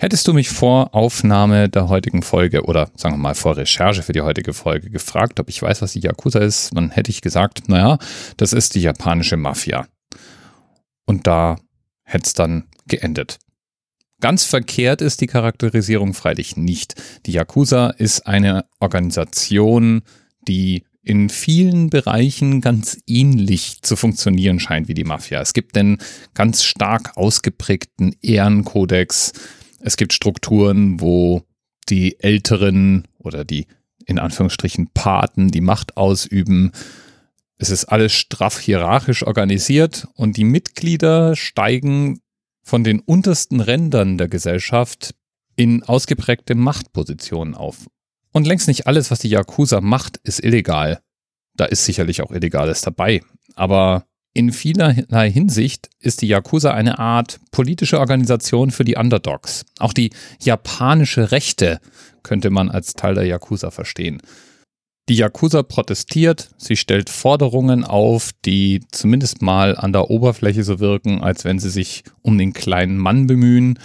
Hättest du mich vor Aufnahme der heutigen Folge oder sagen wir mal vor Recherche für die heutige Folge gefragt, ob ich weiß, was die Yakuza ist, dann hätte ich gesagt, naja, das ist die japanische Mafia. Und da hätte es dann geendet. Ganz verkehrt ist die Charakterisierung freilich nicht. Die Yakuza ist eine Organisation, die in vielen Bereichen ganz ähnlich zu funktionieren scheint wie die Mafia. Es gibt einen ganz stark ausgeprägten Ehrenkodex, es gibt Strukturen, wo die Älteren oder die in Anführungsstrichen Paten die Macht ausüben. Es ist alles straff hierarchisch organisiert und die Mitglieder steigen von den untersten Rändern der Gesellschaft in ausgeprägte Machtpositionen auf. Und längst nicht alles, was die Yakuza macht, ist illegal. Da ist sicherlich auch Illegales dabei. Aber in vielerlei Hinsicht ist die Yakuza eine Art politische Organisation für die Underdogs. Auch die japanische Rechte könnte man als Teil der Yakuza verstehen. Die Yakuza protestiert, sie stellt Forderungen auf, die zumindest mal an der Oberfläche so wirken, als wenn sie sich um den kleinen Mann bemühen.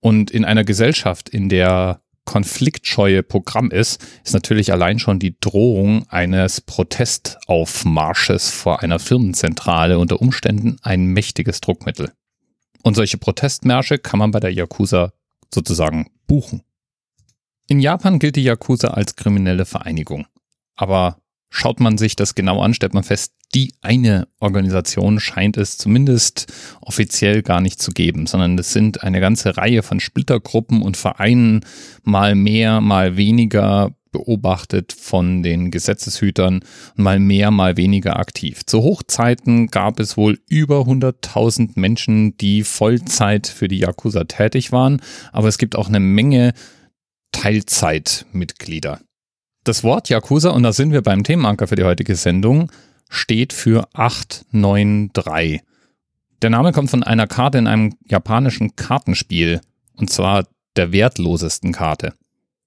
Und in einer Gesellschaft, in der konfliktscheue Programm ist, ist natürlich allein schon die Drohung eines Protestaufmarsches vor einer Firmenzentrale unter Umständen ein mächtiges Druckmittel. Und solche Protestmärsche kann man bei der Yakuza sozusagen buchen. In Japan gilt die Yakuza als kriminelle Vereinigung. Aber Schaut man sich das genau an, stellt man fest, die eine Organisation scheint es zumindest offiziell gar nicht zu geben, sondern es sind eine ganze Reihe von Splittergruppen und Vereinen, mal mehr, mal weniger beobachtet von den Gesetzeshütern, mal mehr, mal weniger aktiv. Zu Hochzeiten gab es wohl über 100.000 Menschen, die Vollzeit für die Yakuza tätig waren, aber es gibt auch eine Menge Teilzeitmitglieder. Das Wort Yakuza, und da sind wir beim Themenanker für die heutige Sendung, steht für 893. Der Name kommt von einer Karte in einem japanischen Kartenspiel, und zwar der wertlosesten Karte.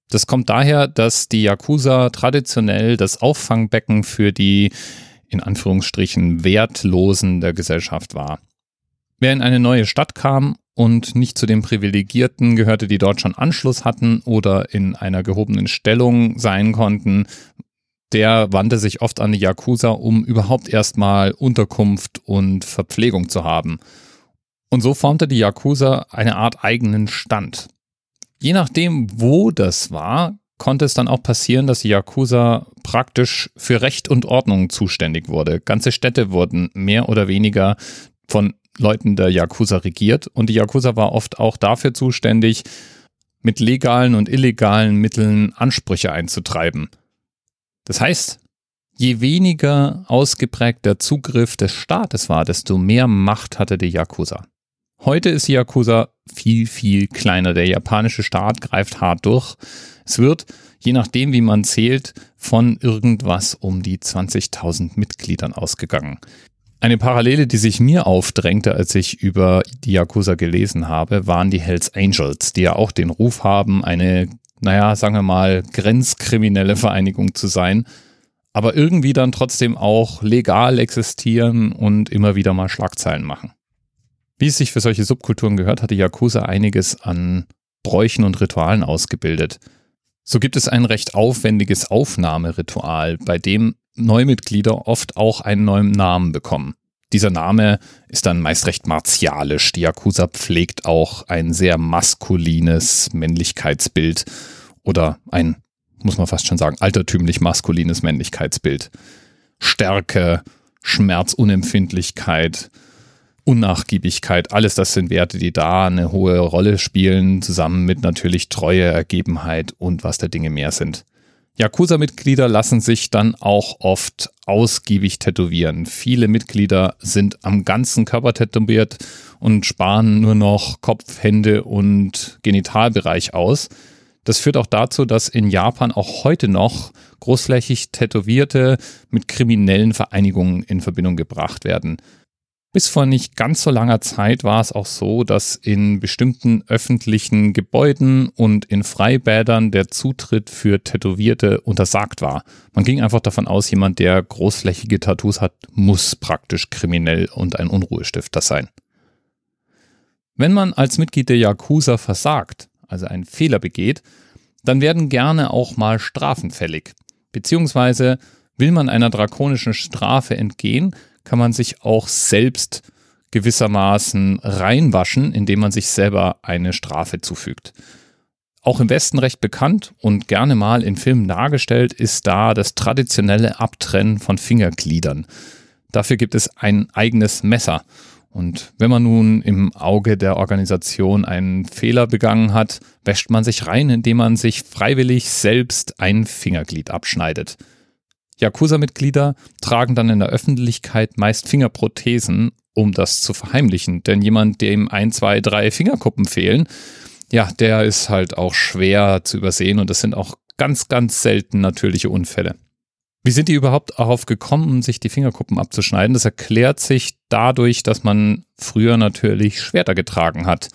Das kommt daher, dass die Yakuza traditionell das Auffangbecken für die in Anführungsstrichen Wertlosen der Gesellschaft war. Wer in eine neue Stadt kam und nicht zu den Privilegierten gehörte, die dort schon Anschluss hatten oder in einer gehobenen Stellung sein konnten, der wandte sich oft an die Yakuza, um überhaupt erstmal Unterkunft und Verpflegung zu haben. Und so formte die Yakuza eine Art eigenen Stand. Je nachdem, wo das war, konnte es dann auch passieren, dass die Yakuza praktisch für Recht und Ordnung zuständig wurde. Ganze Städte wurden mehr oder weniger von Leuten der Yakuza regiert und die Yakuza war oft auch dafür zuständig, mit legalen und illegalen Mitteln Ansprüche einzutreiben. Das heißt, je weniger ausgeprägt der Zugriff des Staates war, desto mehr Macht hatte die Yakuza. Heute ist die Yakuza viel, viel kleiner. Der japanische Staat greift hart durch. Es wird, je nachdem wie man zählt, von irgendwas um die 20.000 Mitgliedern ausgegangen. Eine Parallele, die sich mir aufdrängte, als ich über die Yakuza gelesen habe, waren die Hells Angels, die ja auch den Ruf haben, eine, naja, sagen wir mal, grenzkriminelle Vereinigung zu sein, aber irgendwie dann trotzdem auch legal existieren und immer wieder mal Schlagzeilen machen. Wie es sich für solche Subkulturen gehört, hat die Yakuza einiges an Bräuchen und Ritualen ausgebildet. So gibt es ein recht aufwendiges Aufnahmeritual, bei dem Neumitglieder oft auch einen neuen Namen bekommen. Dieser Name ist dann meist recht martialisch. Die Yakuza pflegt auch ein sehr maskulines Männlichkeitsbild oder ein, muss man fast schon sagen, altertümlich maskulines Männlichkeitsbild. Stärke, Schmerzunempfindlichkeit, Unnachgiebigkeit, alles das sind Werte, die da eine hohe Rolle spielen, zusammen mit natürlich Treue, Ergebenheit und was der Dinge mehr sind. Yakuza-Mitglieder lassen sich dann auch oft ausgiebig tätowieren. Viele Mitglieder sind am ganzen Körper tätowiert und sparen nur noch Kopf, Hände und Genitalbereich aus. Das führt auch dazu, dass in Japan auch heute noch großflächig Tätowierte mit kriminellen Vereinigungen in Verbindung gebracht werden. Bis vor nicht ganz so langer Zeit war es auch so, dass in bestimmten öffentlichen Gebäuden und in Freibädern der Zutritt für Tätowierte untersagt war. Man ging einfach davon aus, jemand, der großflächige Tattoos hat, muss praktisch kriminell und ein Unruhestifter sein. Wenn man als Mitglied der Yakuza versagt, also einen Fehler begeht, dann werden gerne auch mal Strafen fällig. Beziehungsweise will man einer drakonischen Strafe entgehen, kann man sich auch selbst gewissermaßen reinwaschen, indem man sich selber eine Strafe zufügt. Auch im Westen recht bekannt und gerne mal in Filmen dargestellt ist da das traditionelle Abtrennen von Fingergliedern. Dafür gibt es ein eigenes Messer. Und wenn man nun im Auge der Organisation einen Fehler begangen hat, wäscht man sich rein, indem man sich freiwillig selbst ein Fingerglied abschneidet. Yakuza-Mitglieder tragen dann in der Öffentlichkeit meist Fingerprothesen, um das zu verheimlichen. Denn jemand, dem ein, zwei, drei Fingerkuppen fehlen, ja, der ist halt auch schwer zu übersehen und das sind auch ganz, ganz selten natürliche Unfälle. Wie sind die überhaupt darauf gekommen, sich die Fingerkuppen abzuschneiden? Das erklärt sich dadurch, dass man früher natürlich Schwerter getragen hat.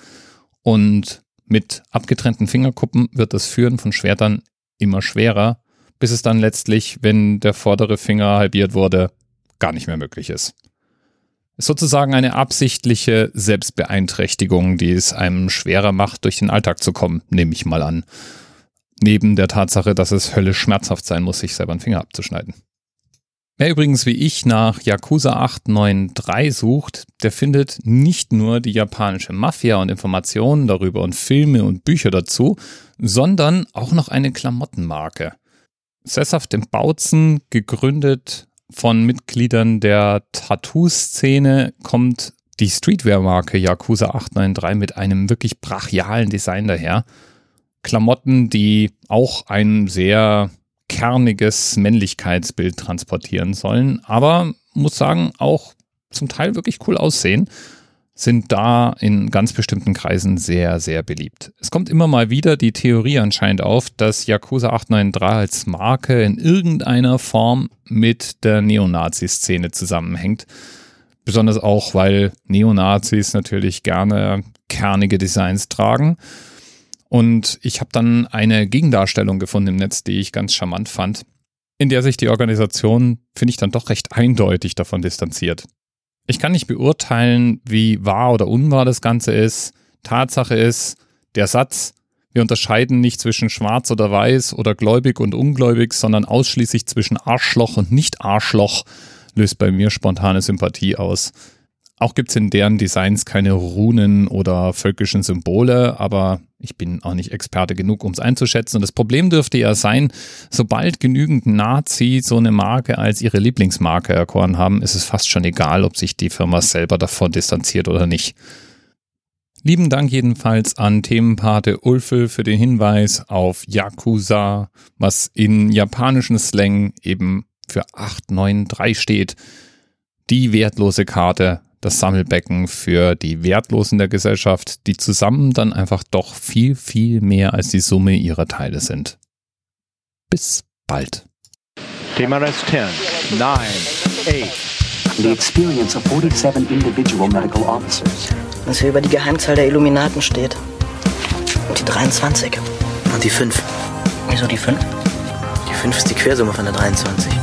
Und mit abgetrennten Fingerkuppen wird das Führen von Schwertern immer schwerer, bis es dann letztlich, wenn der vordere Finger halbiert wurde, gar nicht mehr möglich ist. Ist sozusagen eine absichtliche Selbstbeeinträchtigung, die es einem schwerer macht, durch den Alltag zu kommen, nehme ich mal an. Neben der Tatsache, dass es höllisch schmerzhaft sein muss, sich selber einen Finger abzuschneiden. Wer übrigens wie ich nach Yakuza 893 sucht, der findet nicht nur die japanische Mafia und Informationen darüber und Filme und Bücher dazu, sondern auch noch eine Klamottenmarke. Sesshaft im Bautzen, gegründet von Mitgliedern der Tattoo-Szene, kommt die Streetwear-Marke Yakuza 893 mit einem wirklich brachialen Design daher. Klamotten, die auch ein sehr kerniges Männlichkeitsbild transportieren sollen, aber muss sagen, auch zum Teil wirklich cool aussehen sind da in ganz bestimmten Kreisen sehr, sehr beliebt. Es kommt immer mal wieder die Theorie anscheinend auf, dass Yakuza 893 als Marke in irgendeiner Form mit der Neonazi-Szene zusammenhängt. Besonders auch, weil Neonazis natürlich gerne kernige Designs tragen. Und ich habe dann eine Gegendarstellung gefunden im Netz, die ich ganz charmant fand, in der sich die Organisation, finde ich, dann doch recht eindeutig davon distanziert. Ich kann nicht beurteilen, wie wahr oder unwahr das Ganze ist. Tatsache ist, der Satz, wir unterscheiden nicht zwischen schwarz oder weiß oder gläubig und ungläubig, sondern ausschließlich zwischen Arschloch und Nicht-Arschloch, löst bei mir spontane Sympathie aus. Auch gibt es in deren Designs keine Runen oder völkischen Symbole, aber ich bin auch nicht Experte genug, um es einzuschätzen. Und das Problem dürfte ja sein, sobald genügend Nazi so eine Marke als ihre Lieblingsmarke erkoren haben, ist es fast schon egal, ob sich die Firma selber davon distanziert oder nicht. Lieben Dank jedenfalls an Themenpate Ulfel für den Hinweis auf Yakuza, was in japanischen Slang eben für 893 steht. Die wertlose Karte das Sammelbecken für die Wertlosen der Gesellschaft, die zusammen dann einfach doch viel, viel mehr als die Summe ihrer Teile sind. Bis bald. TMRS 10, 9, 8. The experience of 47 individual medical officers. Was hier über die Geheimzahl der Illuminaten steht. Und die 23. Und die 5. Wieso die 5? Die 5 ist die Quersumme von der 23.